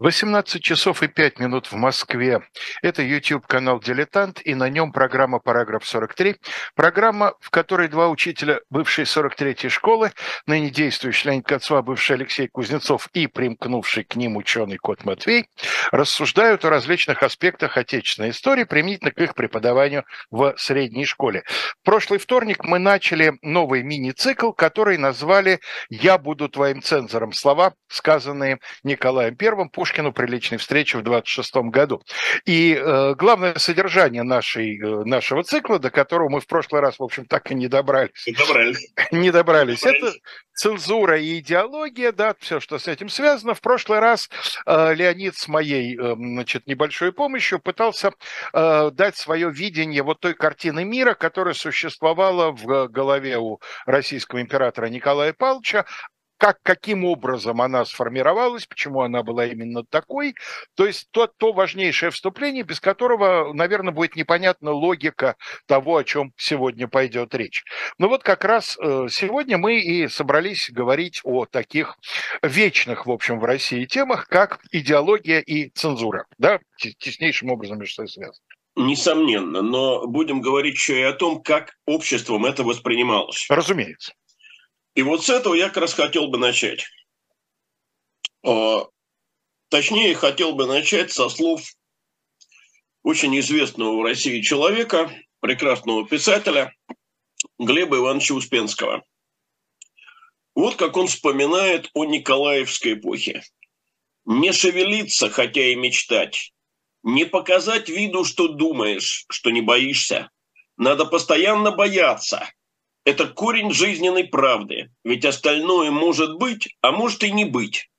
18 часов и 5 минут в Москве. Это YouTube-канал «Дилетант», и на нем программа «Параграф 43». Программа, в которой два учителя бывшей 43-й школы, ныне действующий Леонид Кацва, бывший Алексей Кузнецов и примкнувший к ним ученый Кот Матвей, рассуждают о различных аспектах отечественной истории, применительно к их преподаванию в средней школе. В прошлый вторник мы начали новый мини-цикл, который назвали «Я буду твоим цензором». Слова, сказанные Николаем Первым Пушкину при личной встрече в 26 году. И э, главное содержание нашей, э, нашего цикла, до которого мы в прошлый раз, в общем, так и не добрались. Не добрались. Не добрались. Это цензура и идеология, да, все, что с этим связано. В прошлый раз э, Леонид с моей, э, значит, небольшой помощью пытался э, дать свое видение вот той картины мира, которая существовала в голове у российского императора Николая Павловича, как, каким образом она сформировалась, почему она была именно такой. То есть то, то важнейшее вступление, без которого, наверное, будет непонятна логика того, о чем сегодня пойдет речь. Но вот как раз э, сегодня мы и собрались говорить о таких вечных, в общем, в России темах, как идеология и цензура. Да, теснейшим образом между собой связаны. Несомненно, но будем говорить еще и о том, как обществом это воспринималось. Разумеется. И вот с этого я как раз хотел бы начать. А, точнее, хотел бы начать со слов очень известного в России человека, прекрасного писателя Глеба Ивановича Успенского. Вот как он вспоминает о Николаевской эпохе. «Не шевелиться, хотя и мечтать. Не показать виду, что думаешь, что не боишься. Надо постоянно бояться, это корень жизненной правды, ведь остальное может быть, а может и не быть.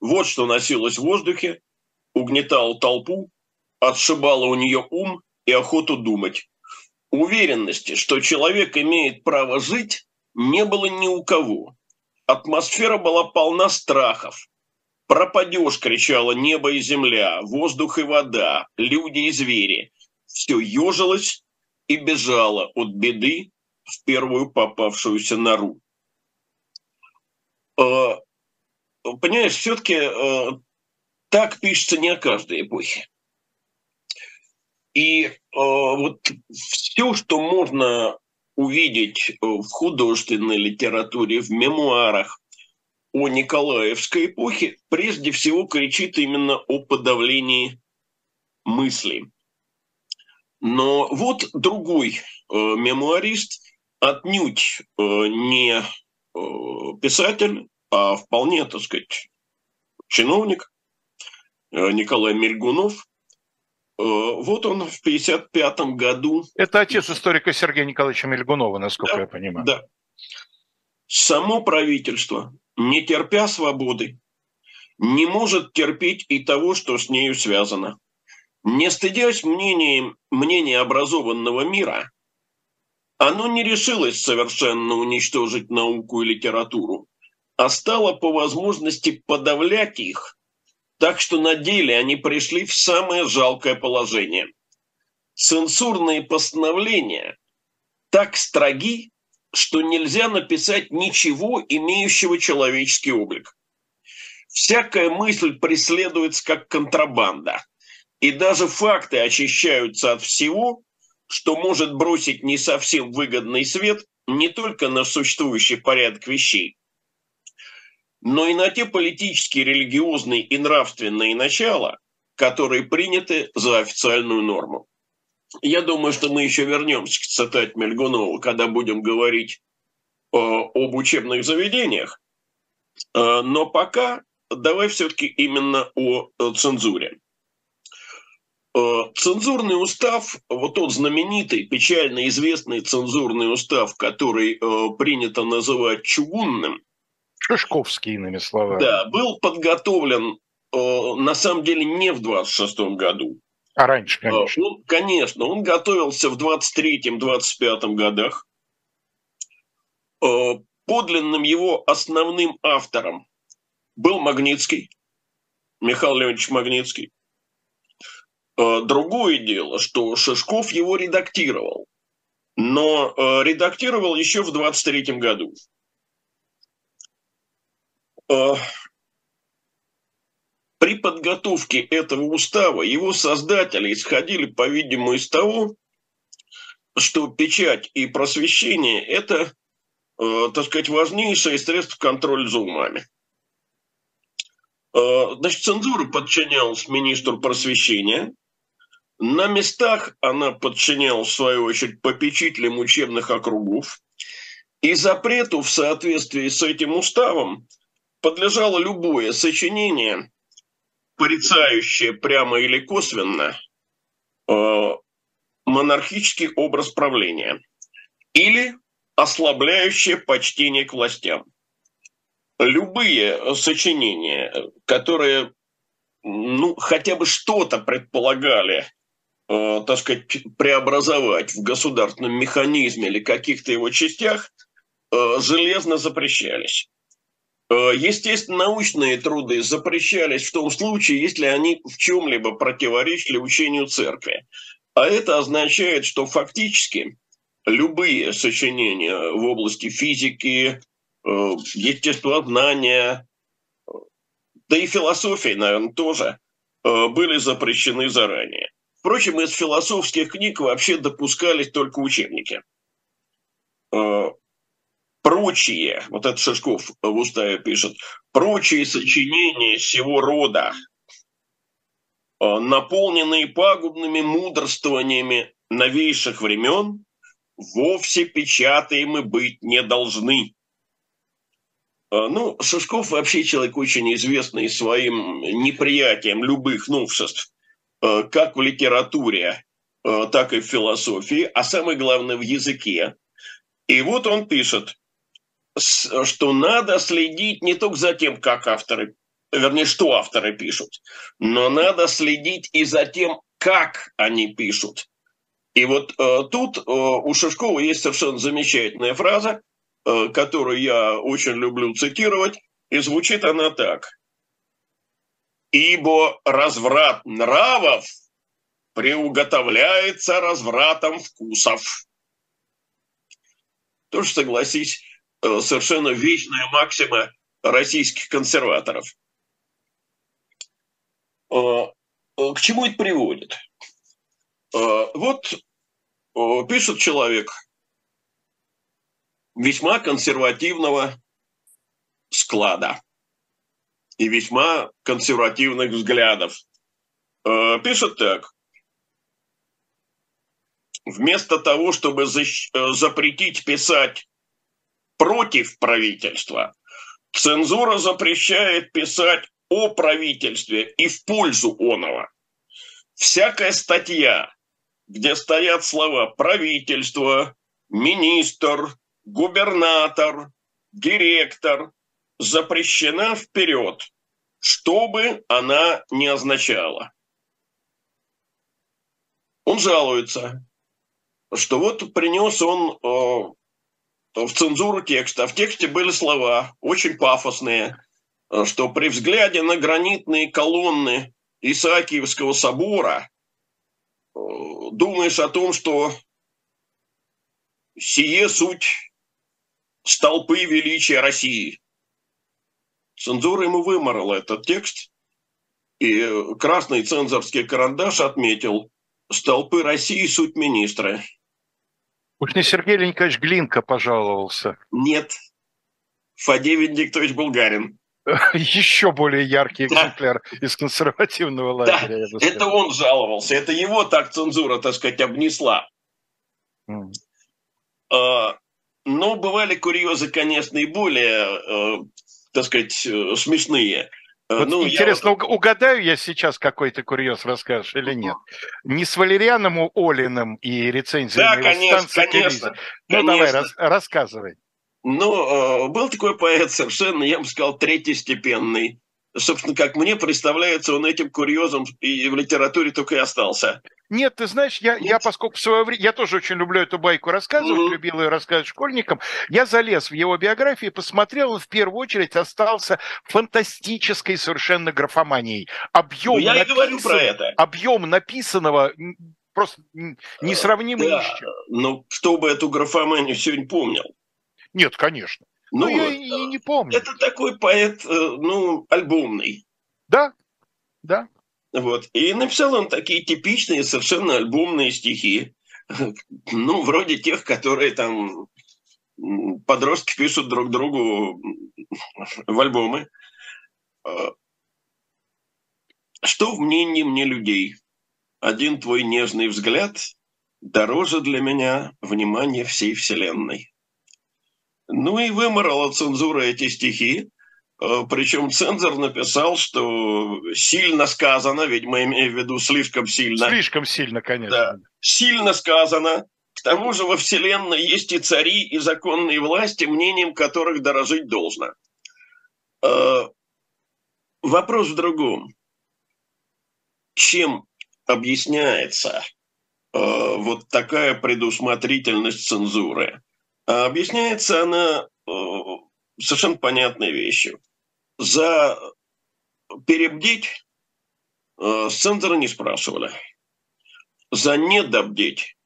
Вот что носилось в воздухе, угнетало толпу, отшибало у нее ум и охоту думать. Уверенности, что человек имеет право жить, не было ни у кого. Атмосфера была полна страхов. «Пропадешь!» – кричало небо и земля, воздух и вода, люди и звери. Все ежилось и бежало от беды в первую попавшуюся нору. Э, понимаешь, все-таки э, так пишется не о каждой эпохе. И э, вот все, что можно увидеть в художественной литературе, в мемуарах о Николаевской эпохе, прежде всего кричит именно о подавлении мысли. Но вот другой э, мемуарист отнюдь э, не э, писатель, а вполне, так сказать, чиновник э, Николай Мельгунов. Вот он в 1955 году... Это отец историка Сергея Николаевича Мельгунова, насколько да, я понимаю. Да. Само правительство, не терпя свободы, не может терпеть и того, что с нею связано. Не стыдясь мнением, мнения образованного мира – оно не решилось совершенно уничтожить науку и литературу, а стало по возможности подавлять их, так что на деле они пришли в самое жалкое положение. Цензурные постановления так строги, что нельзя написать ничего, имеющего человеческий облик. Всякая мысль преследуется как контрабанда, и даже факты очищаются от всего, что может бросить не совсем выгодный свет не только на существующий порядок вещей, но и на те политические, религиозные и нравственные начала, которые приняты за официальную норму. Я думаю, что мы еще вернемся к цитате Мельгунова, когда будем говорить э, об учебных заведениях. Э, но пока давай все-таки именно о э, цензуре. Э, цензурный устав, вот тот знаменитый, печально известный цензурный устав, который э, принято называть чугунным. Шишковский, иными словами. Да, был подготовлен э, на самом деле не в 26 году. А раньше, конечно. Он, конечно, он готовился в 23-25 годах. Подлинным его основным автором был Магнитский, Михаил Леонидович Магнитский. Э, другое дело, что Шишков его редактировал, но э, редактировал еще в 23 году. Э, при подготовке этого устава его создатели исходили, по-видимому, из того, что печать и просвещение – это, так сказать, важнейшее средство контроля за умами. Значит, цензура подчинялась министру просвещения. На местах она подчинялась, в свою очередь, попечителям учебных округов. И запрету в соответствии с этим уставом подлежало любое сочинение, порицающее прямо или косвенно э, монархический образ правления или ослабляющее почтение к властям. Любые сочинения, которые ну, хотя бы что-то предполагали, так сказать, преобразовать в государственном механизме или каких-то его частях, э, железно запрещались. Э, естественно, научные труды запрещались в том случае, если они в чем-либо противоречили учению церкви. А это означает, что фактически любые сочинения в области физики, э, естествознания, да и философии, наверное, тоже э, были запрещены заранее. Впрочем, из философских книг вообще допускались только учебники. Э, прочие, вот это Шишков в уставе пишет, прочие сочинения всего рода – Э, наполненные пагубными мудрствованиями новейших времен, вовсе печатаемы быть не должны. Э, ну, Шишков вообще человек очень известный своим неприятием любых новшеств, как в литературе, так и в философии, а самое главное в языке. И вот он пишет, что надо следить не только за тем, как авторы вернее, что авторы пишут, но надо следить и за тем, как они пишут. И вот э, тут э, у Шишкова есть совершенно замечательная фраза, э, которую я очень люблю цитировать, и звучит она так. «Ибо разврат нравов приуготовляется развратом вкусов». Тоже, согласись, э, совершенно вечная максима российских консерваторов – Э, к чему это приводит? Э, вот э, пишет человек весьма консервативного склада и весьма консервативных взглядов. Пишет так. Вместо того, чтобы запретить писать против правительства, цензура запрещает писать о правительстве и в пользу оного. Всякая статья, где стоят слова правительство, министр, губернатор, директор, запрещена вперед, что бы она ни означала. Он жалуется, что вот принес он э, в цензуру текста. В тексте были слова очень пафосные, Э, что при взгляде на гранитные колонны Исаакиевского собора э, думаешь о том, что сие суть столпы величия России. Цензура ему выморала этот текст, и красный цензорский карандаш отметил «Столпы России – суть министра». Уж не Сергей Леонидович Глинка пожаловался. Нет, Фадей Венедиктович Булгарин. еще более яркий экземпляр да. из консервативного лагеря. Да, это он жаловался, это его так цензура, так сказать, обнесла. Mm. А, но бывали курьезы, конечно, и более, э, так сказать, э, смешные. Э, вот ну, интересно, я... угадаю я сейчас какой-то курьез расскажешь или нет? Не с Валерианом Олиным и рецензиями да, конечно, конечно, Ну, конечно. давай, рас, рассказывай. Но э, был такой поэт совершенно, я бы сказал, третьестепенный. Собственно, как мне представляется, он этим курьезом и в литературе только и остался. Нет, ты знаешь, я, я поскольку в свое время, я тоже очень люблю эту байку рассказывать, mm-hmm. любил ее рассказывать школьникам, я залез в его биографию и посмотрел, он в первую очередь остался фантастической совершенно графоманией. Объем, ну, я написан... и говорю про это. Объем написанного просто несравнимый да, ни с чем. Но кто бы эту графоманию сегодня помнил? Нет, конечно. Ну, ну я и не помню. Это такой поэт, э, ну, альбомный. Да, Да. Вот. И написал он такие типичные совершенно альбомные стихи. Ну, вроде тех, которые там подростки пишут друг другу в альбомы. А, что в мнении мне людей? Один твой нежный взгляд дороже для меня внимания всей вселенной. Ну и выморала цензура эти стихи, причем цензор написал, что сильно сказано, видимо, имею в виду слишком сильно. Слишком сильно, конечно. Да, сильно сказано, к тому же во Вселенной есть и цари, и законные власти, мнением которых дорожить должно. Э, вопрос в другом. Чем объясняется э, вот такая предусмотрительность цензуры? А объясняется она э, совершенно понятной вещью. За перебдеть с цензора не спрашивали. За недобдеть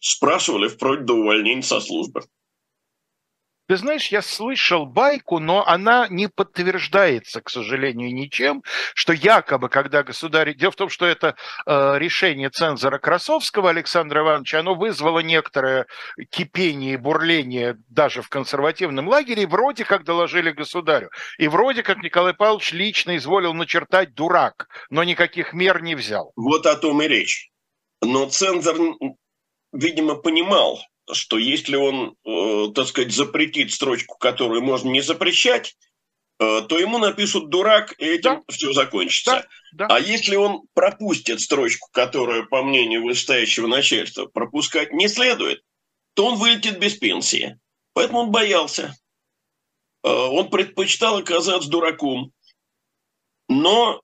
спрашивали вплоть до увольнения со службы. Ты знаешь, я слышал байку, но она не подтверждается, к сожалению, ничем, что якобы, когда государь... Дело в том, что это э, решение цензора Красовского Александра Ивановича, оно вызвало некоторое кипение и бурление даже в консервативном лагере, и вроде как доложили государю. И вроде как Николай Павлович лично изволил начертать дурак, но никаких мер не взял. Вот о том и речь. Но цензор видимо, понимал, что если он, э, так сказать, запретит строчку, которую можно не запрещать, э, то ему напишут дурак, и этим да. все закончится. Да. Да. А если он пропустит строчку, которую, по мнению вышестоящего начальства, пропускать не следует, то он вылетит без пенсии. Поэтому он боялся. Э, он предпочитал оказаться дураком, но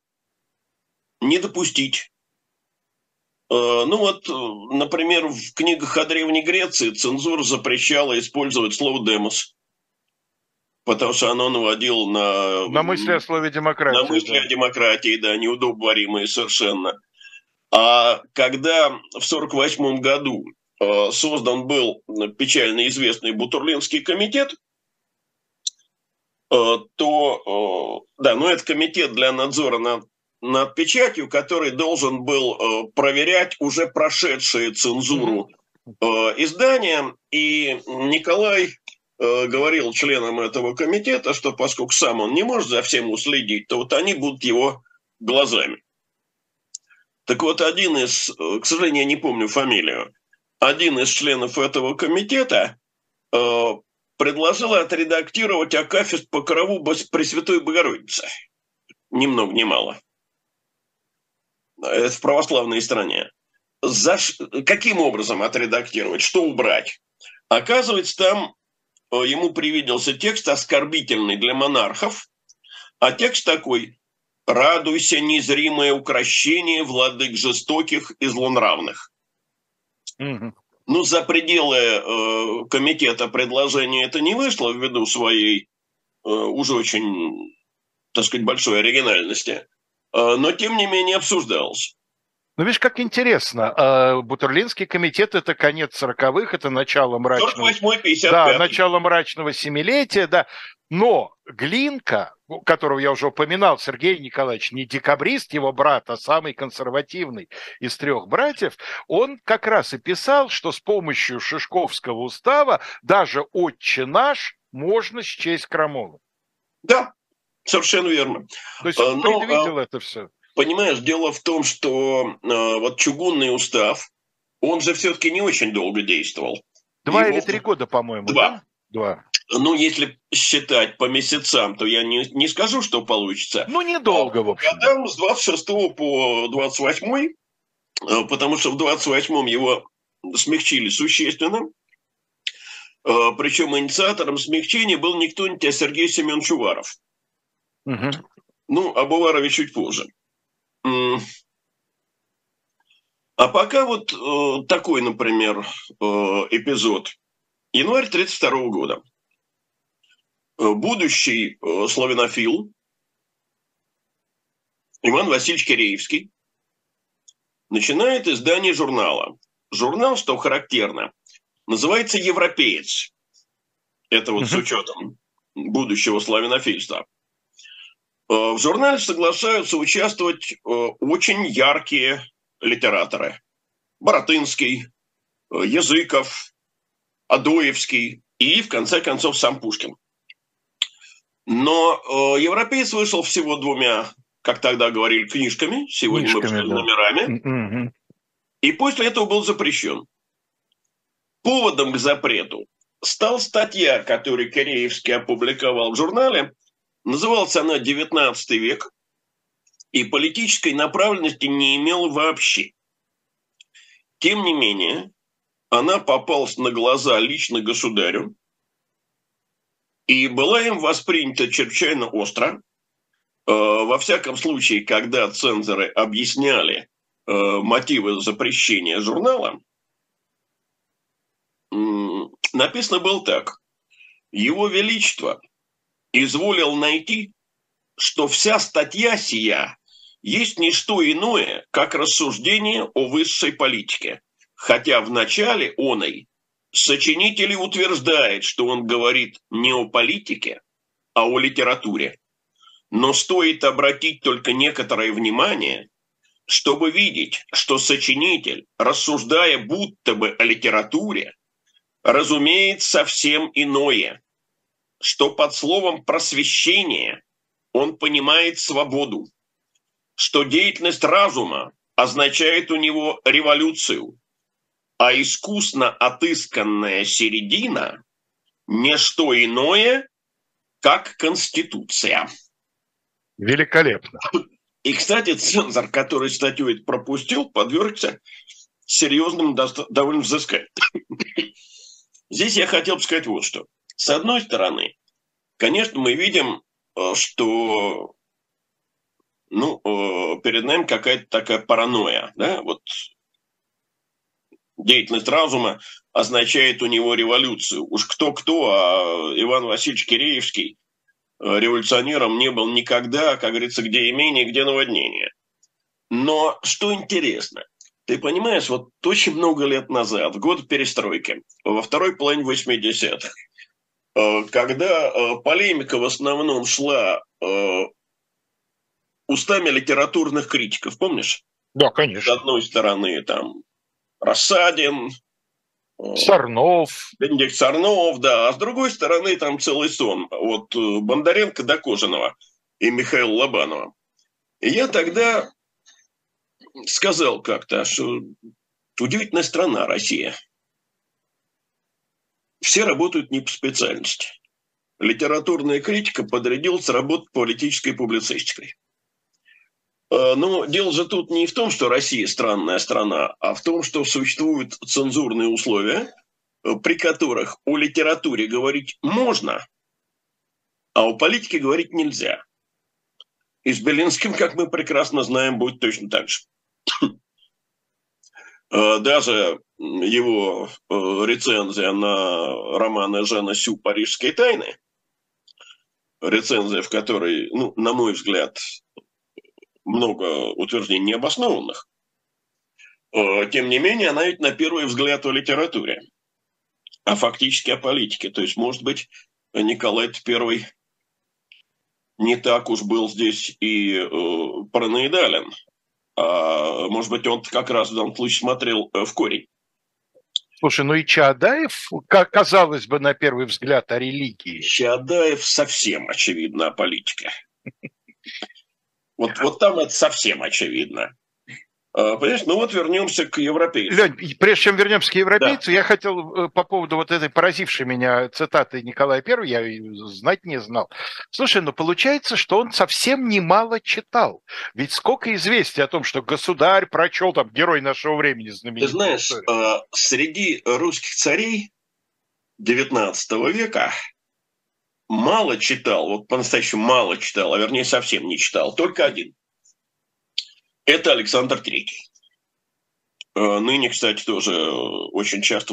не допустить ну вот, э, например, в книгах о Древней Греции цензура запрещала использовать слово «демос», потому что оно наводило на... На мысли о слове «демократия». На мысли да. о демократии, да, неудобоваримые совершенно. А когда в 1948 году э, создан был печально известный Бутурлинский комитет, то, да, ну это комитет для надзора над над печатью, который должен был э, проверять уже прошедшие цензуру э, издания. И Николай э, говорил членам этого комитета, что поскольку сам он не может за всем уследить, то вот они будут его глазами. Так вот, один из, к сожалению, я не помню фамилию, один из членов этого комитета э, предложил отредактировать Акафист по корову Пресвятой Богородицы. Ни много ни мало. Э, в православной стране. За, каким образом отредактировать, что убрать? Оказывается, там э, ему привиделся текст оскорбительный для монархов, а текст такой «Радуйся, незримое укращение владык жестоких и злонравных». Угу. Ну, за пределы э, комитета предложение это не вышло ввиду своей э, уже очень, так сказать, большой оригинальности – но тем не менее обсуждался. Ну, видишь, как интересно. Э, Бутерлинский комитет – это конец 40-х, это начало мрачного... 48 Да, начало мрачного семилетия, да. Но Глинка, которого я уже упоминал, Сергей Николаевич, не декабрист, его брат, а самый консервативный из трех братьев, он как раз и писал, что с помощью Шишковского устава даже «Отче наш» можно счесть крамолом. Да, Совершенно верно. То есть он Но, предвидел а, это все. Понимаешь, дело в том, что а, вот чугунный устав, он же все-таки не очень долго действовал. Два Его... или три года, по-моему. Два. Да? Два. Ну, если считать по месяцам, то я не, не скажу, что получится. Ну, недолго, в общем. Годам с 26 по 28, а, потому что в 28-м его смягчили существенно. А, Причем инициатором смягчения был никто не а Сергей Семен Чуваров. Угу. Ну, об Уварове чуть позже. А пока вот э, такой, например, э, эпизод. Январь 1932 года. Э, будущий э, славянофил Иван Васильевич Киреевский начинает издание журнала. Журнал, что характерно, называется «Европеец». Это вот с учетом будущего славянофильства. В журнале соглашаются участвовать очень яркие литераторы. Боротынский, Языков, Адоевский и, в конце концов, сам Пушкин. Но э, европеец вышел всего двумя, как тогда говорили, книжками, сегодня книжками, мы да. номерами. Mm-hmm. И после этого был запрещен. Поводом к запрету стал статья, которую Киреевский опубликовал в журнале. Называлась она «19 век», и политической направленности не имела вообще. Тем не менее, она попалась на глаза лично государю и была им воспринята чрезвычайно остро. Э, во всяком случае, когда цензоры объясняли э, мотивы запрещения журнала, написано было так. Его Величество изволил найти, что вся статья сия есть не что иное, как рассуждение о высшей политике, хотя в начале оной сочинитель утверждает, что он говорит не о политике, а о литературе. Но стоит обратить только некоторое внимание, чтобы видеть, что сочинитель, рассуждая будто бы о литературе, разумеет совсем иное, что под словом «просвещение» он понимает свободу, что деятельность разума означает у него революцию, а искусно отысканная середина – не что иное, как Конституция. Великолепно. И, кстати, цензор, который статью это пропустил, подвергся серьезным довольно взысканиям. Здесь я хотел бы сказать вот что. С одной стороны, конечно, мы видим, э, что ну, э, перед нами какая-то такая паранойя, да, вот деятельность разума означает у него революцию. Уж кто-кто, а Иван Васильевич Киреевский э, революционером не был никогда, как говорится, где имение, где наводнение. Но что интересно, ты понимаешь, вот очень много лет назад, год перестройки, во второй половине 80-х, э, когда полемика в основном шла устами литературных критиков, помнишь? Да, конечно. С одной стороны, там, Рассадин, э, Сарнов. Бенедикт Сарнов, да. А с другой стороны, там целый сон. От э, Бондаренко до Кожаного и Михаила Лобанова. И я тогда сказал как-то, что удивительная страна Россия. Все работают не по специальности. Литературная критика подрядилась работать политической публицистикой. Э, но дело же тут не в том, что Россия странная страна, а в том, что существуют цензурные условия, э, при которых о литературе говорить можно, а о политике говорить нельзя. И с Белинским, как мы прекрасно знаем, будет точно так же. Э, даже его рецензия на роман Жена Сю «Парижские тайны», рецензия, в которой, ну, на мой взгляд, много утверждений необоснованных. Э, тем не менее, она ведь на первый взгляд о литературе, а фактически о политике. То есть, может быть, Николай I не так уж был здесь и э, параноидален. А, может быть, он как раз в данном случае смотрел э, в корень. Слушай, ну и Чаадаев, казалось бы, на первый взгляд, о религии. Чаадаев совсем очевидно о политике. Вот, вот там это совсем очевидно. А, понимаешь, ну вот вернемся к европейцам. Лень, прежде чем вернемся к европейцу, да. я хотел э, по поводу вот этой поразившей меня цитаты Николая I, я знать не знал. Слушай, ну получается, что он совсем немало читал. Ведь сколько известий о том, что государь прочел там герой нашего времени знаменитый. Ты знаешь, историю. среди русских царей XIX века мало читал, вот по-настоящему мало читал, а вернее совсем не читал, только один. Это Александр Третий. Э, ныне, кстати, тоже очень часто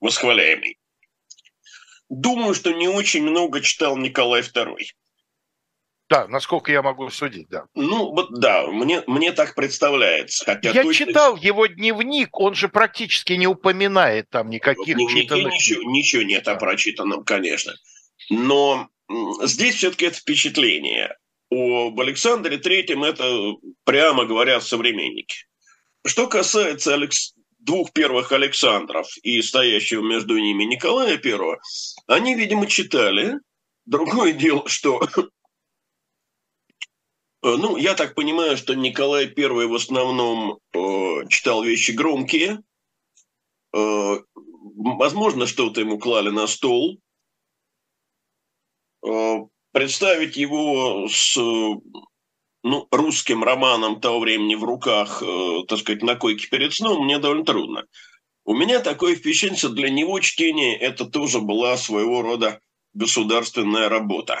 восхваляемый. Думаю, что не очень много читал Николай II. Да, насколько я могу судить, да. Ну, вот да, мне, мне так представляется. Хотя я точно... читал его дневник, он же практически не упоминает там никаких в читанных... Ничего, ничего нет о прочитанном, конечно. Но здесь все-таки это впечатление. Об Александре Третьем это прямо говорят современники. Что касается Алекс... двух первых Александров и стоящего между ними Николая Первого, они, видимо, читали. Другое дело, что ну, я так понимаю, что Николай I в основном э, читал вещи громкие. Э, возможно, что-то ему клали на стол. Э, представить его с ну, русским романом того времени в руках, э, так сказать, на койке перед сном, мне довольно трудно. У меня такое впечатление, что для него чтение это тоже была своего рода государственная работа.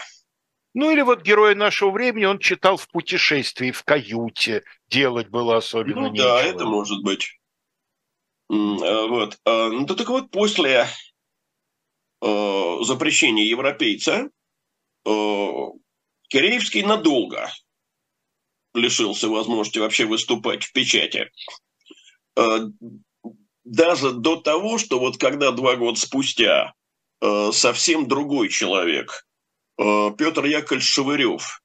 Ну или вот герой нашего времени он читал в путешествии, в каюте, делать было особенно ну, нечего. Да, это может быть. А, вот. А, ну так вот, после э, запрещения европейца э, Киреевский надолго лишился возможности вообще выступать в печати. Э, даже до того, что вот когда два года спустя э, совсем другой человек, э, Петр Яковлевич Шевырев,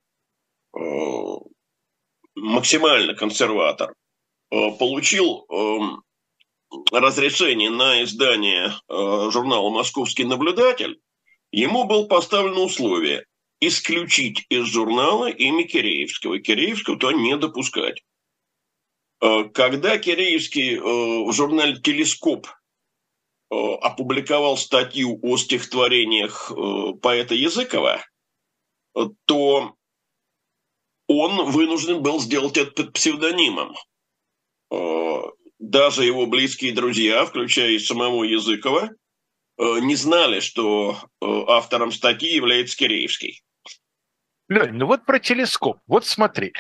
максимально консерватор, получил эм, разрешение на издание журнала «Московский наблюдатель», ему было поставлено условие исключить из журнала имя Киреевского. Киреевского то не допускать. Э, когда Киреевский э, в журнале «Телескоп» э, опубликовал статью о стихотворениях поэта Языкова, то он вынужден был сделать это под псевдонимом. Даже его близкие друзья, включая и самого Языкова, не знали, что автором статьи является Киреевский. Лень, ну вот про телескоп. Вот смотри.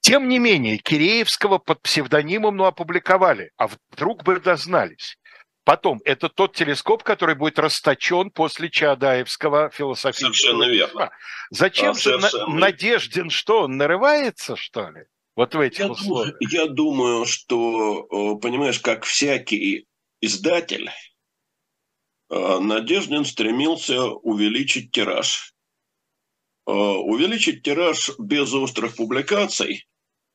Тем не менее, Киреевского под псевдонимом ну, опубликовали, а вдруг бы дознались. Потом, это тот телескоп, который будет расточен после Чаадаевского философического... Совершенно верно. Зачем а, же совершенно... Надеждин, что он нарывается, что ли? Вот в этих я условиях. Думаю, я думаю, что, понимаешь, как всякий издатель, э, Надеждин стремился увеличить тираж. Э, увеличить тираж без острых публикаций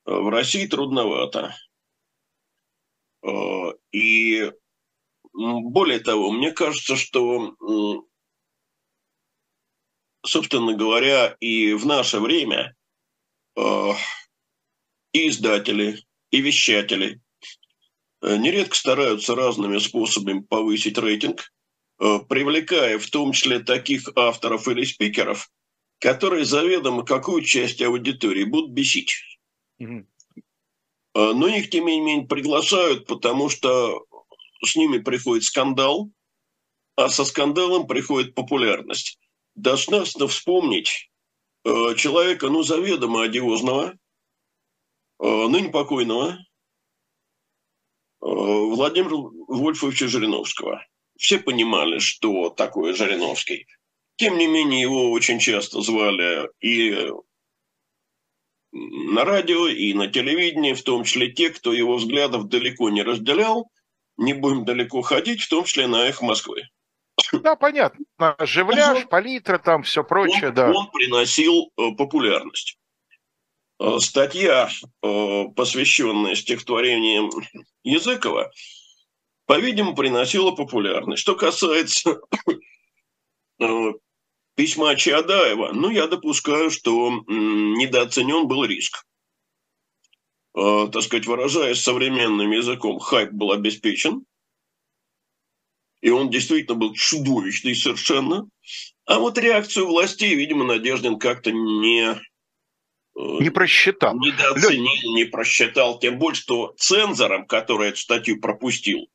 э, в России трудновато. Э, и более того, мне кажется, что, собственно говоря, и в наше время и издатели, и вещатели нередко стараются разными способами повысить рейтинг, привлекая в том числе таких авторов или спикеров, которые заведомо какую часть аудитории будут бесить. Mm-hmm. Но их, тем не менее, приглашают, потому что с ними приходит скандал, а со скандалом приходит популярность. Достаточно вспомнить э, человека, ну, заведомо одиозного, э, ныне покойного, Владимира Вольфовича Жириновского. Все понимали, что такое Жириновский – тем не менее, его очень часто звали и на радио, и на телевидении, в том числе те, кто его взглядов далеко не разделял. Не будем далеко ходить, в том числе на «Эхо Москвы». Да, понятно. Живляж, палитра, там все прочее, он, да. Он приносил э, популярность. Э, статья, э, посвященная стихотворениям Языкова, по-видимому, приносила популярность. Что касается письма Чаадаева, ну, я допускаю, что недооценен был риск. Э, так сказать, выражаясь современным языком, хайп был обеспечен, и он действительно был чудовищный совершенно. А вот реакцию властей, видимо, Надеждин как-то не... Э, не просчитал. Недооценил, не просчитал. Тем более, что цензором, который эту статью пропустил,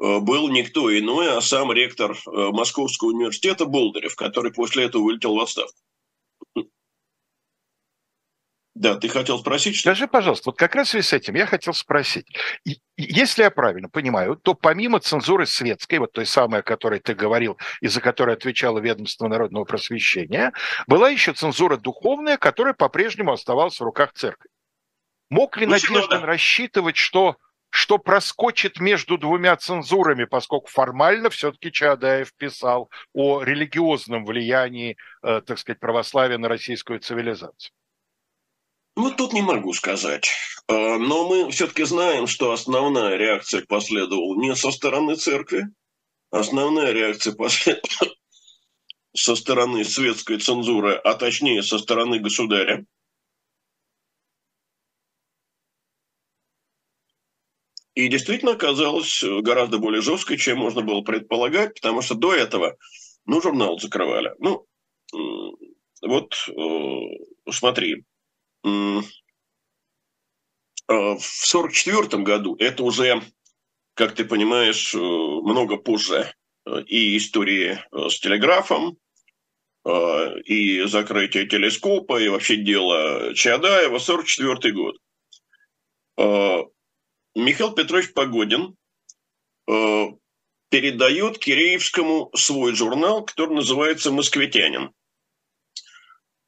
был никто иной, а сам ректор э, Московского университета Болдырев, который после этого вылетел в отставку. Да, ты хотел спросить, что? Скажи, пожалуйста, вот как раз в связи с этим я хотел спросить. Если я правильно понимаю, то помимо цензуры светской, вот той самой, о которой ты говорил, и за которой отвечало ведомство народного просвещения, была еще цензура духовная, которая по-прежнему оставалась в руках церкви. Мог ли ну, Надеждин рассчитывать, что что проскочит между двумя цензурами, поскольку формально все-таки Чаадаев писал о религиозном влиянии, э, так сказать, православия на российскую цивилизацию? Ну, тут не могу сказать. Э, но мы все-таки знаем, что основная реакция последовала не со стороны церкви, основная реакция последовала со стороны светской цензуры, а точнее со стороны государя. И действительно оказалась гораздо более жесткой, чем можно было предполагать, потому что до этого, ну, журнал закрывали. Ну, вот э, смотри, э, в сорок четвертом году, это уже, как ты понимаешь, э, много позже и истории с телеграфом, и закрытие телескопа, и вообще дело Чадаева, 44 год. Михаил Петрович Погодин э, передает Киреевскому свой журнал, который называется «Москвитянин».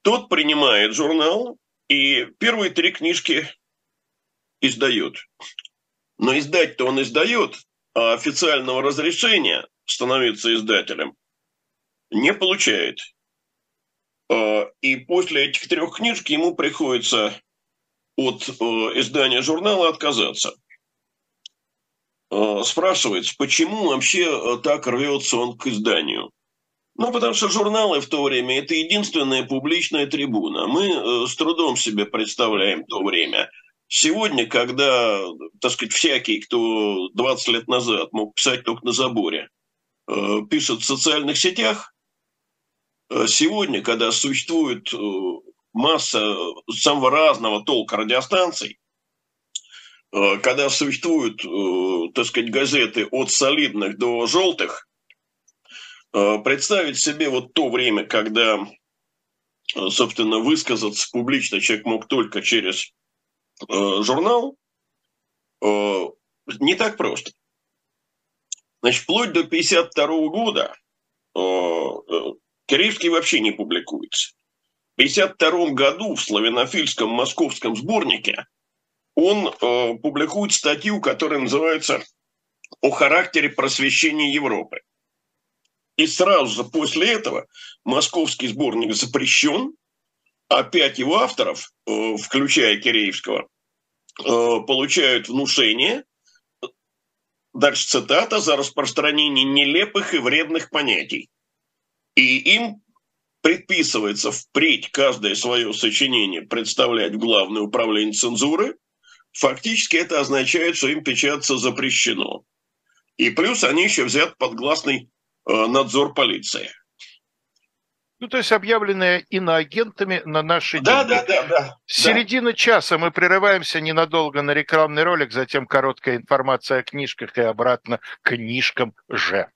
Тот принимает журнал и первые три книжки издает. Но издать-то он издает, а официального разрешения становиться издателем не получает. Э, и после этих трех книжек ему приходится от э, издания журнала отказаться. Э, спрашивается, почему вообще э, так рвется он к изданию. Ну, потому что журналы в то время – это единственная публичная трибуна. Мы э, с трудом себе представляем то время. Сегодня, когда, так сказать, всякий, кто 20 лет назад мог писать только на заборе, пишет в социальных сетях, сегодня, когда существует масса самого разного толка радиостанций, когда существуют, э, так сказать, газеты от солидных до желтых, э, представить себе вот то время, когда, собственно, высказаться публично человек мог только через журнал, не так просто. Значит, вплоть до 1952 года Киреевский вообще не публикуется. В 1952 году в славянофильском московском сборнике – он э, публикует статью, которая называется «О характере просвещения Европы». И сразу же после этого московский сборник запрещен, а пять его авторов, э, включая Киреевского, э, получают внушение, дальше цитата, за распространение нелепых и вредных понятий. И им предписывается впредь каждое свое сочинение представлять в Главное управление цензуры – фактически это означает, что им печататься запрещено. И плюс они еще взят под гласный э, надзор полиции. Ну, то есть объявленные иноагентами на наши да, деньги. Да, да, да. Середина да. часа мы прерываемся ненадолго на рекламный ролик, затем короткая информация о книжках и обратно к книжкам же.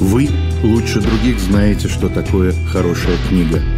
Вы лучше других знаете, что такое хорошая книга –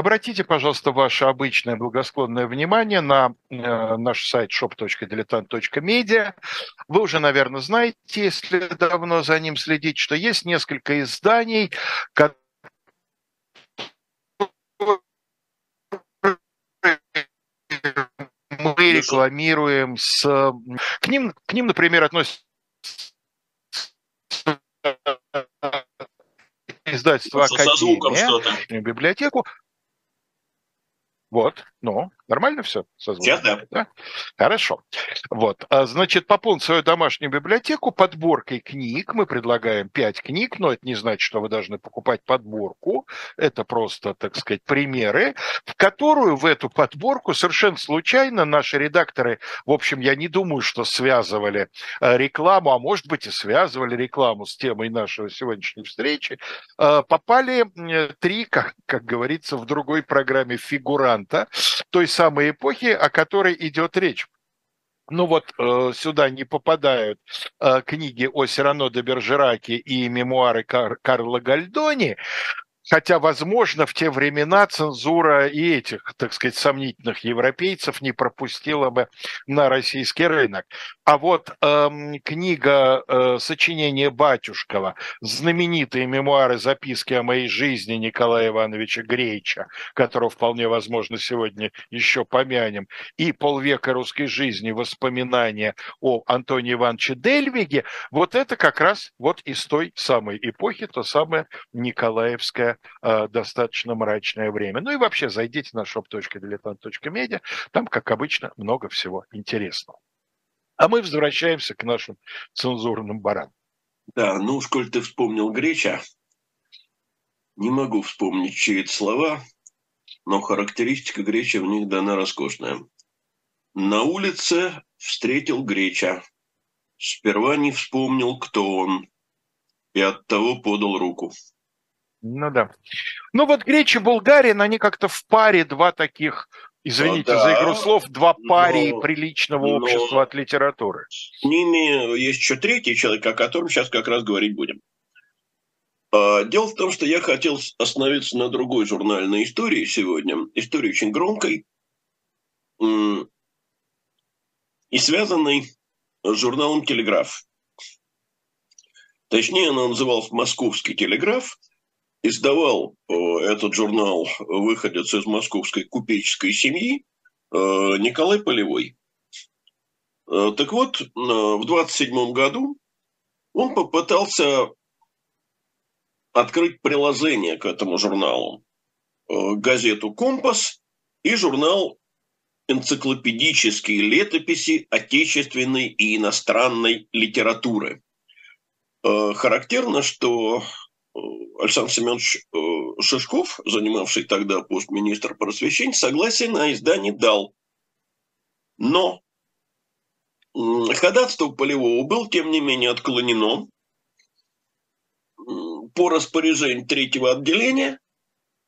Обратите, пожалуйста, ваше обычное благосклонное внимание на э, наш сайт shop.diletant.media. Вы уже, наверное, знаете, если давно за ним следить, что есть несколько изданий, которые мы рекламируем с... К ним, к ним например, относятся издательство Академия, библиотеку. Вот. Ну, нормально все? Сейчас да. да. Хорошо. Вот, а, значит, пополнить свою домашнюю библиотеку подборкой книг. Мы предлагаем пять книг, но это не значит, что вы должны покупать подборку. Это просто, так сказать, примеры, в которую в эту подборку совершенно случайно наши редакторы, в общем, я не думаю, что связывали а, рекламу, а может быть и связывали рекламу с темой нашего сегодняшней встречи, а, попали три, как, как говорится в другой программе, фигуранта – той самой эпохи, о которой идет речь. Ну вот э, сюда не попадают э, книги о Сирано де Бержераке и мемуары Кар- Карла Гальдони, Хотя, возможно, в те времена цензура и этих, так сказать, сомнительных европейцев не пропустила бы на российский рынок. А вот эм, книга э, сочинения Батюшкова, знаменитые мемуары записки о моей жизни Николая Ивановича Греча, которого вполне возможно сегодня еще помянем, и полвека русской жизни воспоминания о Антоне Ивановиче Дельвиге, вот это как раз вот из той самой эпохи, то самое Николаевское э, достаточно мрачное время. Ну и вообще зайдите на shop.diletant.media, там, как обычно, много всего интересного. А мы возвращаемся к нашим цензурным баранам. Да, ну, уж коль ты вспомнил Греча, не могу вспомнить чьи это слова, но характеристика Греча в них дана роскошная. На улице встретил Греча. Сперва не вспомнил, кто он, и оттого подал руку. Ну да. Ну вот Гречи и Булгарин, они как-то в паре два таких, извините ну, да, за игру слов, два пари но, приличного но общества от литературы. С ними есть еще третий человек, о котором сейчас как раз говорить будем. А, дело в том, что я хотел остановиться на другой журнальной истории сегодня. История очень громкой и связанной с журналом «Телеграф». Точнее, она называлась «Московский телеграф», издавал э, этот журнал выходец из московской купеческой семьи э, Николай Полевой. Э, так вот, в 27 году он попытался открыть приложение к этому журналу. Газету «Компас» и журнал энциклопедические летописи отечественной и иностранной литературы. Характерно, что Александр Семенович э, Шишков, занимавший тогда пост министра просвещения, согласие на издание дал. Но ходатайство Полевого было, тем не менее, отклонено по распоряжению третьего отделения,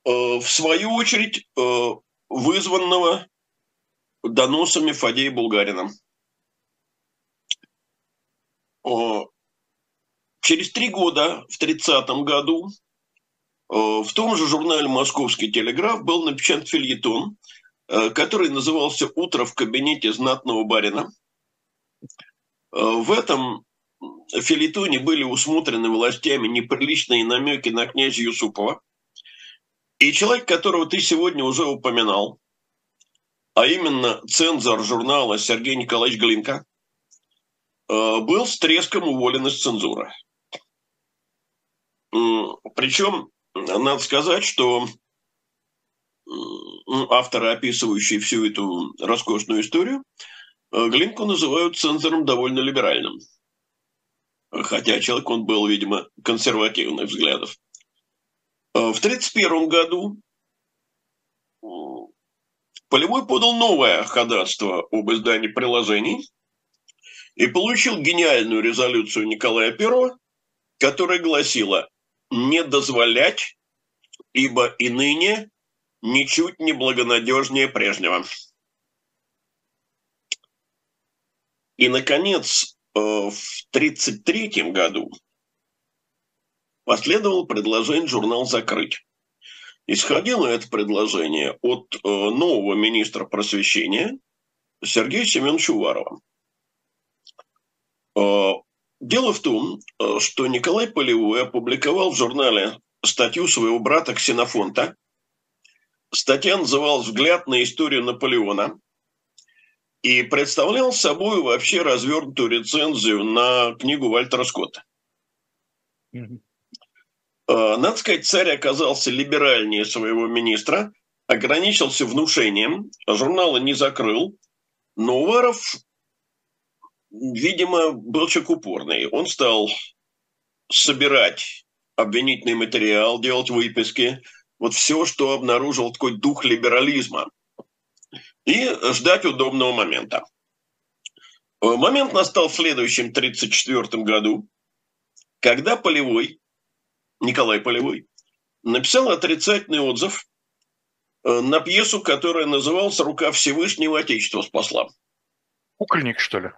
э, в свою очередь э, вызванного доносами Фадея Булгарина. Через три года, в 30 году, э, в том же журнале «Московский телеграф» был напечатан фильетон, э, который назывался «Утро в кабинете знатного барина». Э, в этом филитоне были усмотрены властями неприличные намеки на князя Юсупова. И человек, которого ты сегодня уже упоминал, а именно цензор журнала Сергей Николаевич Глинка, был с треском уволен из цензуры. Причем, надо сказать, что авторы, описывающие всю эту роскошную историю, э, Глинку называют цензором довольно либеральным. Хотя человек он был, видимо, консервативных взглядов. Э, в 1931 году Полевой подал новое ходатайство об издании приложений и получил гениальную резолюцию Николая I, которая гласила не дозволять, ибо и ныне ничуть не благонадежнее прежнего. И, наконец, э, в 1933 году последовало предложение журнал закрыть. Исходило это предложение от э, нового министра просвещения Сергея Семеновича Уварова. Дело в том, э, что Николай Полевой опубликовал в журнале статью своего брата Ксенофонта. Статья называлась «Взгляд на историю Наполеона» и представлял собой вообще развернутую рецензию на книгу Вальтера Скотта. Mm-hmm. Надо сказать, царь оказался либеральнее своего министра, ограничился внушением, журнала не закрыл, но Уваров, видимо, был человек упорный. Он стал собирать обвинительный материал, делать выписки, вот все, что обнаружил такой дух либерализма, и ждать удобного момента. Момент настал в следующем 1934 году, когда Полевой, Николай Полевой, написал отрицательный отзыв э, на пьесу, которая называлась «Рука Всевышнего Отечества спасла». Кукольник, что ли?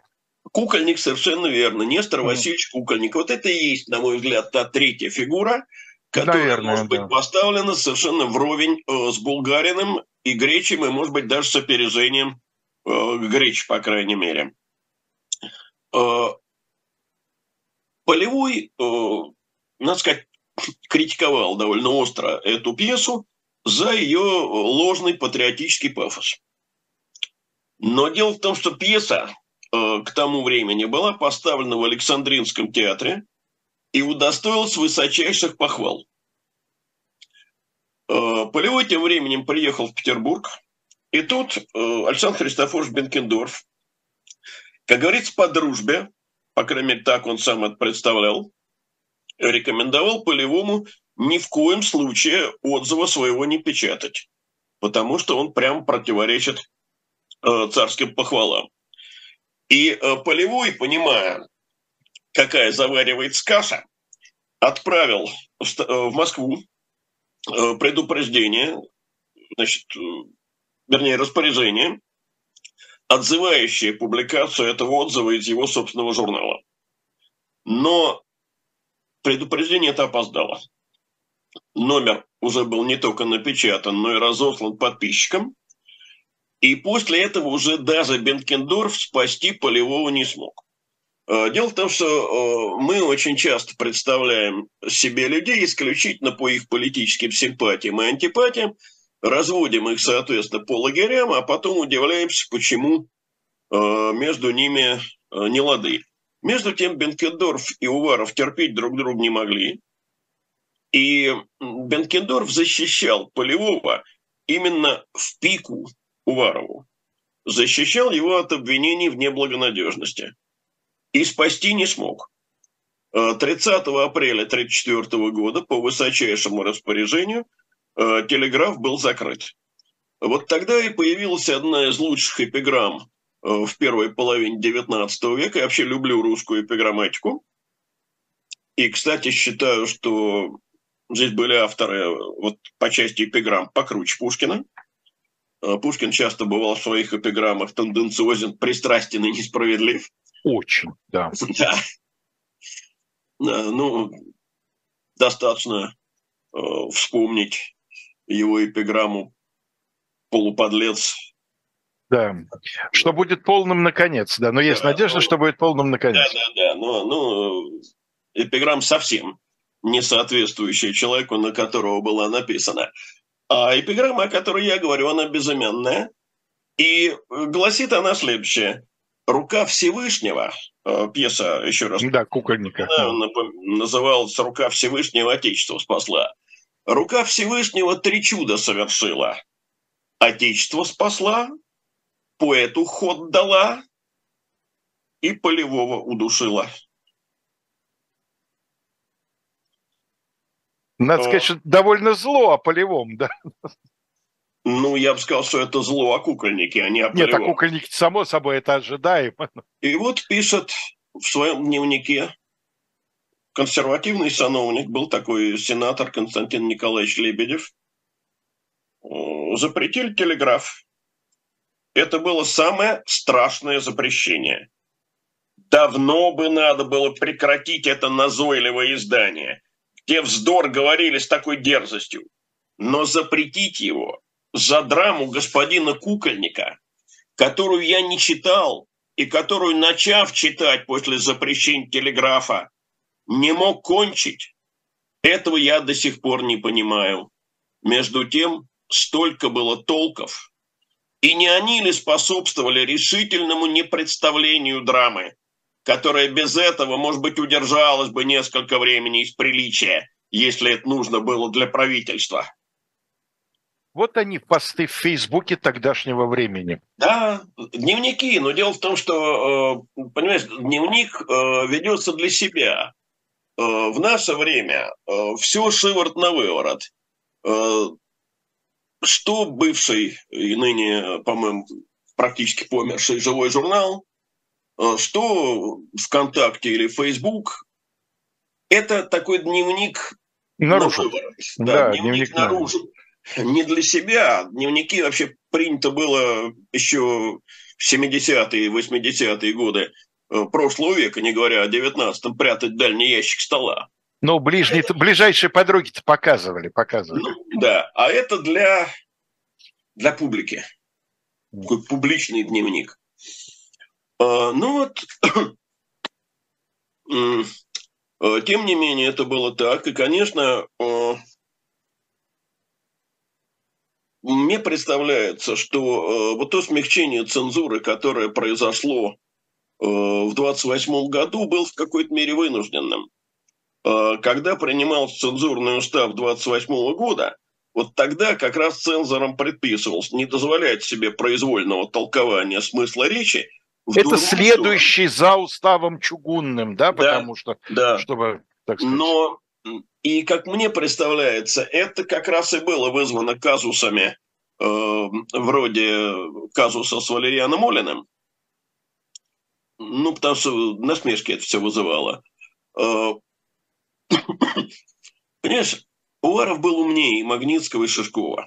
Кукольник, совершенно верно. Нестор mm. Васильевич Кукольник. Вот это и есть, на мой взгляд, та третья фигура, которая Наверное, может быть да. поставлена совершенно вровень э, с Булгариным и Гречем, и, может быть, даже с опережением э, Греч, по крайней мере. Э, Полевой, э, надо сказать, критиковал довольно остро эту пьесу за ее ложный патриотический пафос. Но дело в том, что пьеса к тому времени была поставлена в Александринском театре и удостоилась высочайших похвал. Э, Полевой тем временем приехал в Петербург, и тут э, Александр Христофорович Бенкендорф, как говорится, по дружбе, по крайней мере, так он сам это представлял, рекомендовал Полевому ни в коем случае отзыва своего не печатать, потому что он прям противоречит э, царским похвалам. И э, Полевой, понимая, какая заваривается каша, отправил в, э, Москву э, предупреждение, значит, вернее, распоряжение, отзывающее публикацию этого отзыва из его собственного журнала. Но предупреждение это опоздало. Номер уже был не только напечатан, но и разослан подписчикам. И после этого уже даже Бенкендорф спасти Полевого не смог. Э, дело в том, что э, мы очень часто представляем себе людей исключительно по их политическим симпатиям и антипатиям, разводим их, соответственно, по лагерям, а потом удивляемся, почему э, между ними не лады. Между тем Бенкендорф и Уваров терпеть друг друга не могли. И Бенкендорф защищал Полевого именно в пику Уварову. Защищал его от обвинений в неблагонадежности. И спасти не смог. 30 э, апреля 1934 года по высочайшему распоряжению э, телеграф был закрыт. Вот тогда и появилась одна из лучших эпиграмм Э, в первой половине XIX века. Я вообще люблю русскую эпиграмматику. И, кстати, считаю, что здесь были авторы вот по части эпиграмм покруче Пушкина. Э, Пушкин часто бывал в своих эпиграммах тенденциозен, пристрастен и несправедлив. Очень, да. Да. Ну, достаточно э, вспомнить его эпиграмму «Полуподлец да. Что будет полным наконец, да. Но есть да, надежда, ну, что будет полным наконец. Да, да, да. Ну, ну, эпиграмм совсем не соответствующая человеку, на которого была написана. А эпиграмма, о которой я говорю, она безымянная. И гласит она следующее. «Рука Всевышнего», э, пьеса, еще раз. Да, кукольника. Называлась «Рука Всевышнего Отечество спасла». «Рука Всевышнего три чуда совершила». Отечество спасла, поэту ход дала и полевого удушила. Надо сказать, что довольно зло о полевом, да? Ну, я бы сказал, что это зло о кукольнике, а не о полевом. Нет, о кукольнике, само собой, это ожидаемо. И вот пишет в своем дневнике консервативный сановник, был такой сенатор Константин Николаевич Лебедев, запретили телеграф это было самое страшное запрещение. Давно бы надо было прекратить это назойливое издание, где вздор говорили с такой дерзостью. Но запретить его за драму господина Кукольника, которую я не читал и которую, начав читать после запрещения телеграфа, не мог кончить, этого я до сих пор не понимаю. Между тем, столько было толков – и не они ли способствовали решительному непредставлению драмы, которая без этого, может быть, удержалась бы несколько времени из приличия, если это нужно было для правительства? Вот они, посты в Фейсбуке тогдашнего времени. Да, дневники. Но дело в том, что, э, понимаешь, дневник э, ведется для себя. Э, в наше время все шиворот на выворот. Что бывший и ныне, по-моему, практически померший живой журнал, что ВКонтакте или Фейсбук, это такой дневник наружу. На да, да, дневник, дневник наружу. наружу не для себя. Дневники вообще принято было еще в 70-е, 80-е годы э, прошлого века, не говоря о 19-м, прятать дальний ящик стола. Ну, ближние, это... ближайшие подруги-то показывали, показывали. Ну, да, а это для, для публики. Такой публичный дневник. А, ну вот, э, тем не менее, это было так. И, конечно, э, мне представляется, что вот то смягчение цензуры, которое произошло в 28 году, был в какой-то мере вынужденным. Когда принимался цензурный устав 28 года, вот тогда как раз цензорам предписывалось не дозволять себе произвольного толкования смысла речи. Это следующий за уставом чугунным, да, потому да, что, да. чтобы, так сказать... Но и, как мне представляется, это как раз и было вызвано казусами э, вроде казуса с Валерианом Олиным. Ну, потому что насмешки это все вызывало. Э, понимаешь, Уваров был умнее Магнитского и Шишкова.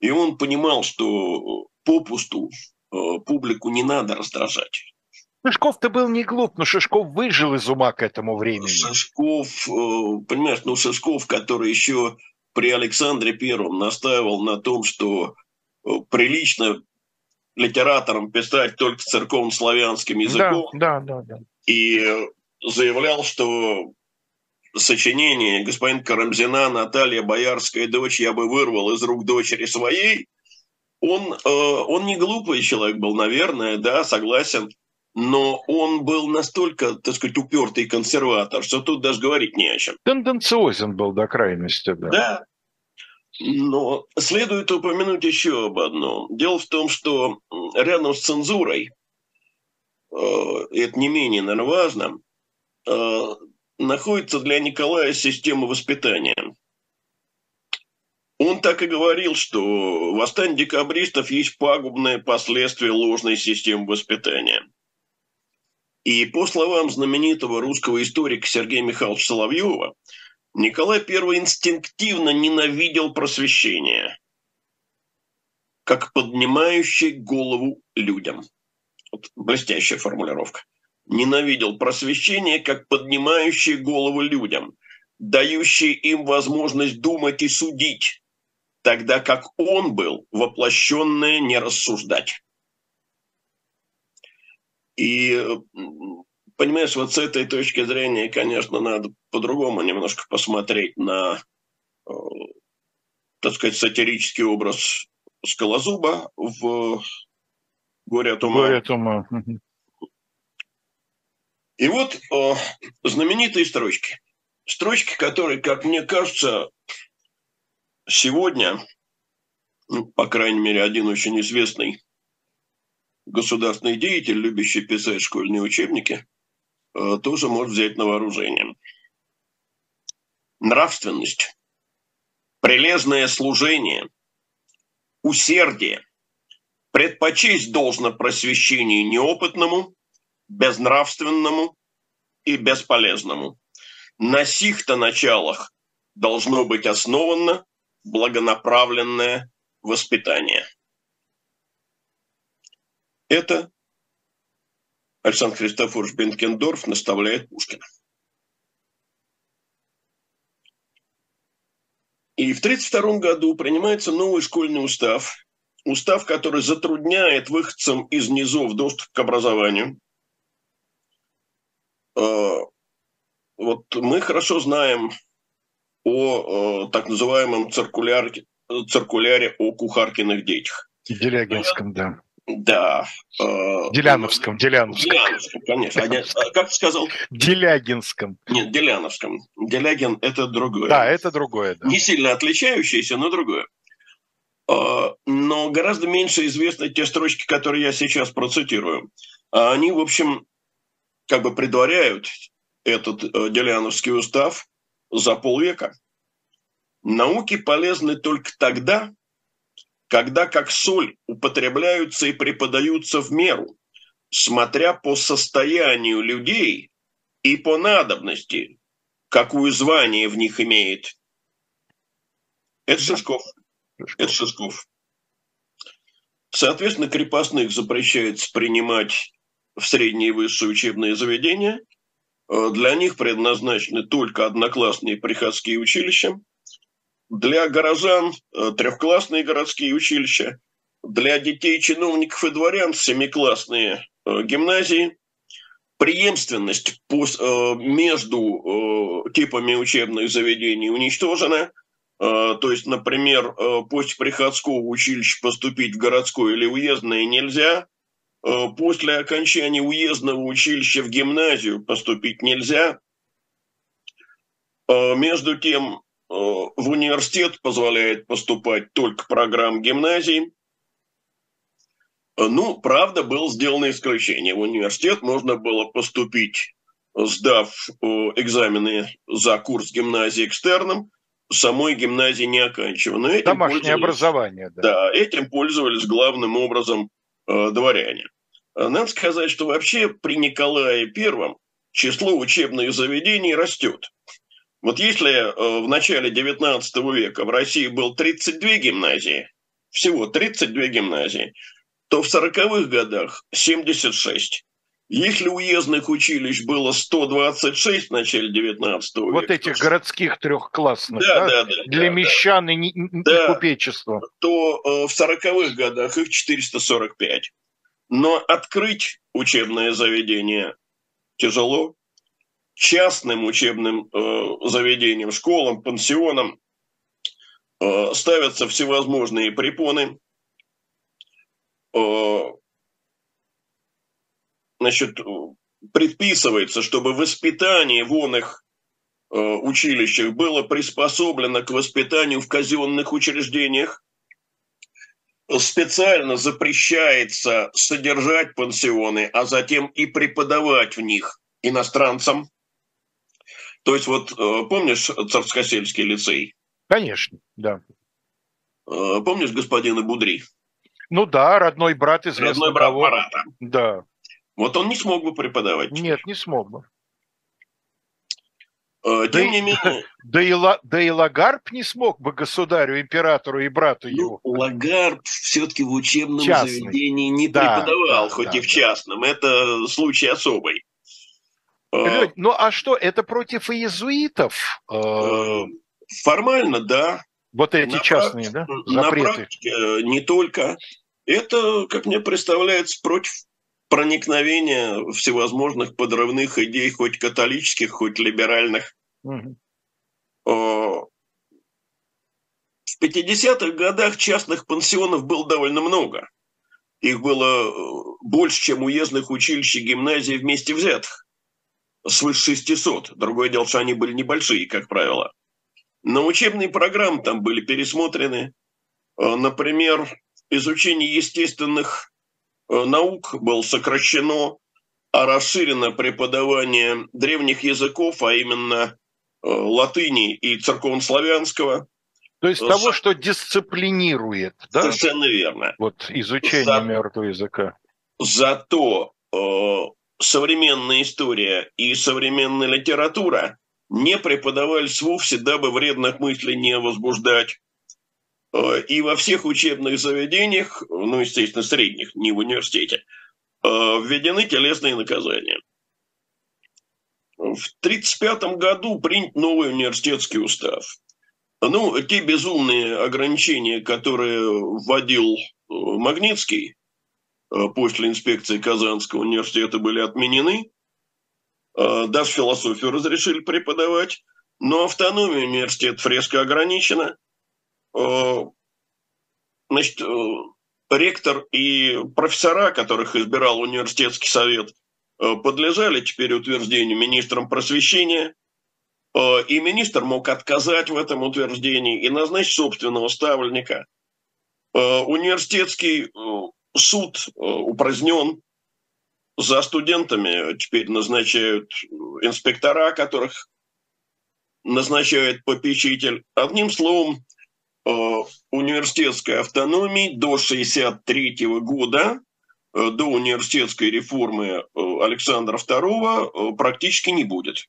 И он понимал, что попусту публику не надо раздражать. Шишков-то был не глуп, но Шишков выжил из ума к этому времени. Шишков, э, понимаешь, ну Шишков, который еще при Александре Первом настаивал на том, что э, прилично литераторам писать только церковно-славянским языком. Да, да, да, да. И заявлял, что сочинение господин Карамзина «Наталья, боярская дочь, я бы вырвал из рук дочери своей», он, э, он не глупый человек был, наверное, да, согласен но он был настолько, так сказать, упертый консерватор, что тут даже говорить не о чем. Тенденциозен был до крайности, да. Да. Но следует упомянуть еще об одном. Дело в том, что рядом с цензурой, э, это не менее, наверное, важно, э, находится для Николая система воспитания. Он так и говорил, что восстание декабристов есть пагубное последствие ложной системы воспитания – и по словам знаменитого русского историка Сергея Михайловича Соловьева, Николай I инстинктивно ненавидел просвещение, как поднимающий голову людям. Вот блестящая формулировка. Ненавидел просвещение, как поднимающее голову людям, дающее им возможность думать и судить, тогда как он был воплощенное не рассуждать. И, понимаешь, вот с этой точки зрения, конечно, надо по-другому немножко посмотреть на, э, так сказать, сатирический образ Скалозуба в «Горе от ума». «Горе от ума». И вот э, знаменитые строчки. Строчки, которые, как мне кажется, сегодня, ну, по крайней мере, один очень известный государственный деятель, любящий писать школьные учебники, э, тоже может взять на вооружение. Нравственность, прилежное служение, усердие, предпочесть должно просвещению неопытному, безнравственному и бесполезному. На сих-то началах должно быть основано благонаправленное воспитание. Это Александр Христофорович Бенкендорф наставляет Пушкина. И в 1932 году принимается новый школьный устав, устав, который затрудняет выходцам из низов доступ к образованию. А, вот мы хорошо знаем о, о так называемом циркуляре, циркуляре о кухаркиных детях. Делягинском, да. Да. Э, Деляновском, Деляновском. Деляновском, конечно. А, а как ты сказал? Делягинском. Нет, Деляновском. Делягин – это другое. Да, это другое. Да. Не сильно отличающееся, но другое. А, но гораздо меньше известны те строчки, которые я сейчас процитирую. А они, в общем, как бы предваряют этот э, Делиановский устав за полвека. Науки полезны только тогда, когда как соль употребляются и преподаются в меру, смотря по состоянию людей и по надобности, какую звание в них имеет. Это Шишков. Это Шишков. Соответственно, крепостных запрещается принимать в средние и высшие учебные заведения. Э, для них предназначены только одноклассные приходские училища. Для горожан э, трехклассные городские училища. Для детей чиновников и дворян семиклассные э, гимназии. Преемственность между типами учебных заведений уничтожена – то есть, например, после приходского училища поступить в городское или уездное нельзя. Э, после окончания уездного училища в гимназию поступить нельзя. Между тем, в университет позволяет поступать только программ гимназии. Ну, правда, было сделано исключение. В университет можно было поступить, сдав экзамены за курс гимназии экстерном, самой гимназии не оканчивая. Но этим Домашнее образование, да. Да, этим пользовались главным образом э, дворяне. Э, надо сказать, что вообще при Николае Первом число учебных заведений растет. Вот если э, в начале XIX века в России был 32 гимназии, всего 32 гимназии, то в 40-х годах 76. Если уездных училищ было 126 в начале 19 века... Вот этих городских трехклассных, да, да, да, для да, мещан да. и, да, купечества. То э, в 40-х годах их 445. Но открыть учебное заведение тяжело. Частным учебным э, заведениям, школам, пансионам э, ставятся всевозможные препоны. Э, значит, предписывается, чтобы воспитание в онных э, училищах было приспособлено к воспитанию в казенных учреждениях. Специально запрещается содержать пансионы, а затем и преподавать в них иностранцам. То есть вот э, помнишь Царскосельский лицей? Конечно, да. Э, помнишь господина Будри? Ну да, родной брат известного. Родной брат кого. Марата. Да. Вот он не смог бы преподавать. Нет, не смог бы. Э, тем да не менее... Да и, да и Лагарб не смог бы государю, императору и брату ну, его. Лагарб все-таки в учебном Частный. заведении не да, преподавал, да, хоть да, и в частном. Да. Это случай особый. Э, Лёнь, ну а что, это против иезуитов? Э, формально, да. Вот эти на частные, практи... да? Запреты. На практике не только. Это, как мне представляется, против проникновение всевозможных подрывных идей, хоть католических, хоть либеральных. Угу. В 50-х годах частных пансионов было довольно много. Их было э, больше, чем уездных училищ и гимназий вместе взятых. Свыше 600. Другое дело, что они были небольшие, как правило. Но учебные программы там были пересмотрены. Э, например, изучение естественных Э, наук было сокращено, а расширено преподавание древних языков, а именно э, латыни и церковнославянского. То есть того, что дисциплинирует, да? Совершенно верно. Вот изучение За... мертвого языка. Зато э, современная история и современная литература не преподавались вовсе, дабы вредных мыслей не возбуждать. Э, и во всех учебных заведениях, ну, естественно, средних, не в университете, э, введены телесные наказания. В 1935 году принят новый университетский устав. Ну, те безумные ограничения, которые вводил э, Магнитский после инспекции Казанского университета, были отменены. Даже философию разрешили преподавать. Но автономия университета резко ограничена – Э, значит, э, ректор и профессора, которых избирал университетский совет, э, подлежали теперь утверждению министром просвещения, и министр мог отказать в этом утверждении и назначить собственного ставленника. Университетский суд упразднен, за студентами теперь назначают инспектора, которых назначает попечитель. Одним словом, университетской автономии до 1963 года Э, до университетской реформы э, Александра II э, практически не будет.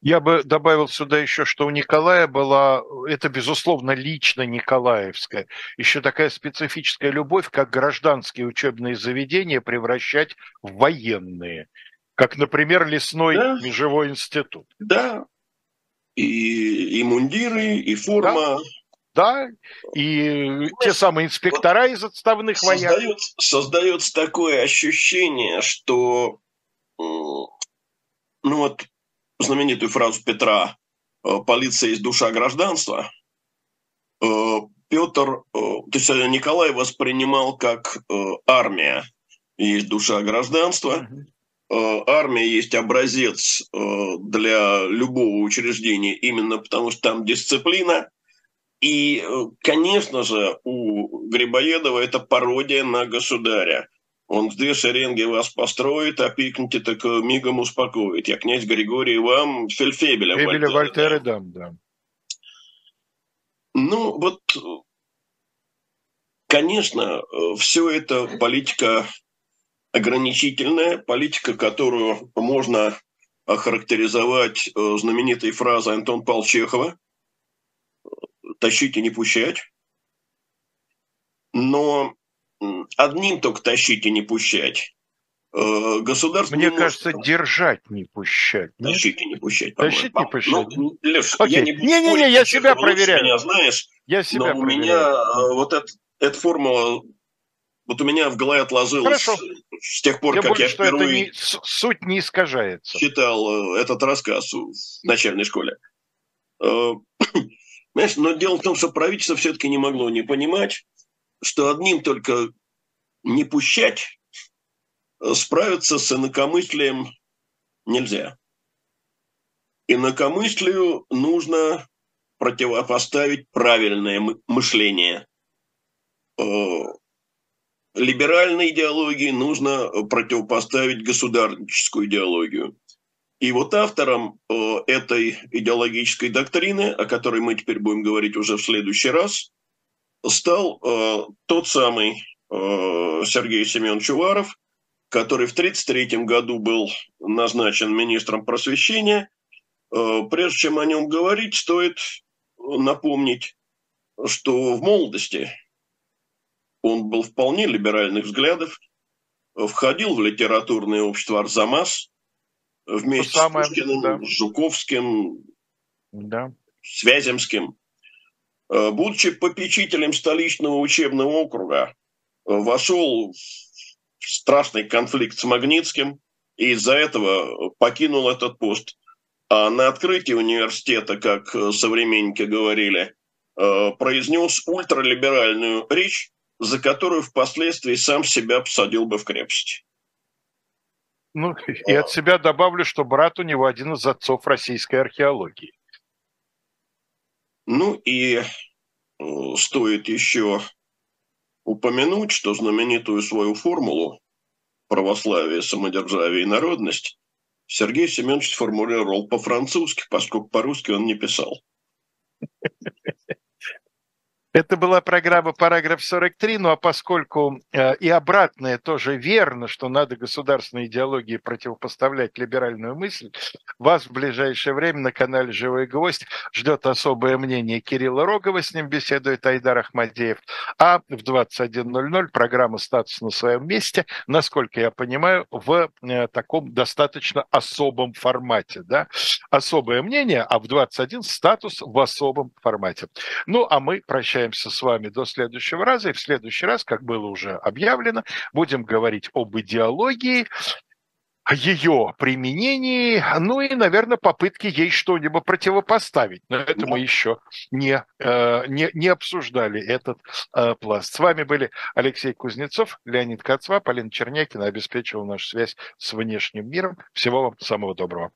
Я бы добавил сюда еще, что у Николая была, это безусловно лично Николаевская, еще такая специфическая любовь, как гражданские учебные заведения превращать в военные, как, например, лесной да. межевой институт. Да, и, и мундиры, и форма. Да да, и те самые инспектора вот из отставных вояк. Создается такое ощущение, что, ну вот, знаменитую фразу Петра э, «полиция есть душа гражданства», э, Петр, э, то есть Николай воспринимал как армия есть душа гражданства, армия есть образец для любого учреждения именно потому, что там дисциплина, и, э, конечно же, у Грибоедова это пародия на государя. Он две шеренги вас построит, а пикните, так э, мигом успокоит. Я князь Григорий вам Фельфебеля. Фельфебеля Вольтера дам, да. Ну, вот, конечно, все это политика ограничительная, политика, которую можно охарактеризовать э, знаменитой фразой Антона Павла Чехова – тащить и не пущать. Но одним только тащить и не пущать. Э, государство Мне кажется, может... держать не пущать. Тащить и не пущать. Тащить не пущать. Ну, Леш, Окей. я не буду Не, не, не, я себя проверяю. Меня знаешь, я себя но проверяю. у меня э, вот эта, эта формула вот у меня в голове отложилась Хорошо. с тех пор, Тем как более, я впервые не, суть не искажается. читал э, этот рассказ в начальной школе. Знаешь, но дело в том, что правительство все-таки не могло не понимать, что одним только не пущать э, справиться с инакомыслием нельзя. Инакомыслию нужно противопоставить правильное мышление. Э, либеральной идеологии нужно противопоставить государственную идеологию. И вот автором э, этой идеологической доктрины, о которой мы теперь будем говорить уже в следующий раз, стал э, тот самый э, Сергей Семенович Уваров, который в 1933 году был назначен министром просвещения. Прежде чем о нем говорить, стоит напомнить, что в молодости он был вполне либеральных взглядов, входил в литературное общество «Арзамас», вместе самое, с Пушкиным, да. Жуковским, да. Связемским. Э, будучи попечителем столичного учебного округа, э, вошел в страшный конфликт с Магнитским и из-за этого покинул этот пост. А на открытии университета, как современники говорили, э, произнес ультралиберальную речь, за которую впоследствии сам себя посадил бы в крепость. Ну, и от себя добавлю, что брат у него один из отцов российской археологии. Ну и э, стоит еще упомянуть, что знаменитую свою формулу православие, самодержавие и народность Сергей Семенович сформулировал по-французски, поскольку по-русски он не писал. Это была программа «Параграф 43», ну а поскольку э, и обратное тоже верно, что надо государственной идеологии противопоставлять либеральную мысль, вас в ближайшее время на канале «Живой гвоздь» ждет особое мнение Кирилла Рогова, с ним беседует Айдар Ахмадеев, а в 21.00 программа «Статус на своем месте», насколько я понимаю, в э, таком достаточно особом формате, да, особое мнение, а в 21 статус в особом формате. Ну, а мы прощаемся прощаемся с вами до следующего раза. И в следующий раз, как было уже объявлено, будем говорить об идеологии, ее применении, ну и, наверное, попытки ей что-нибудь противопоставить. Но это мы еще не, э, не, не обсуждали этот э, пласт. С вами были Алексей Кузнецов, Леонид Кацва, Полина Чернякина обеспечивал нашу связь с внешним миром. Всего вам самого доброго.